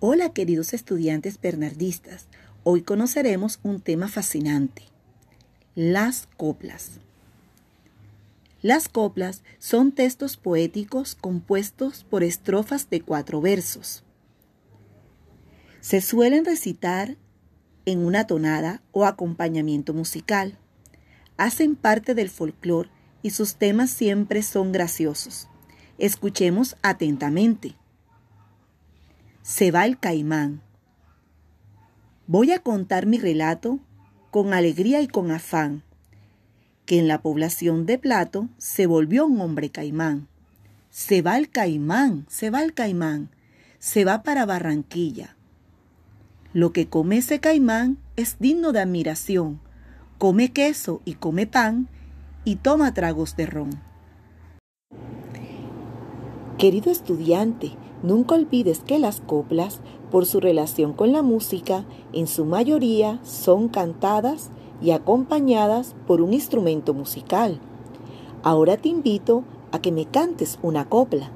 Hola queridos estudiantes bernardistas, hoy conoceremos un tema fascinante, las coplas. Las coplas son textos poéticos compuestos por estrofas de cuatro versos. Se suelen recitar en una tonada o acompañamiento musical. Hacen parte del folclore y sus temas siempre son graciosos. Escuchemos atentamente. Se va el caimán. Voy a contar mi relato con alegría y con afán, que en la población de Plato se volvió un hombre caimán. Se va el caimán, se va el caimán, se va para Barranquilla. Lo que come ese caimán es digno de admiración. Come queso y come pan y toma tragos de ron. Querido estudiante, nunca olvides que las coplas, por su relación con la música, en su mayoría son cantadas y acompañadas por un instrumento musical. Ahora te invito a que me cantes una copla.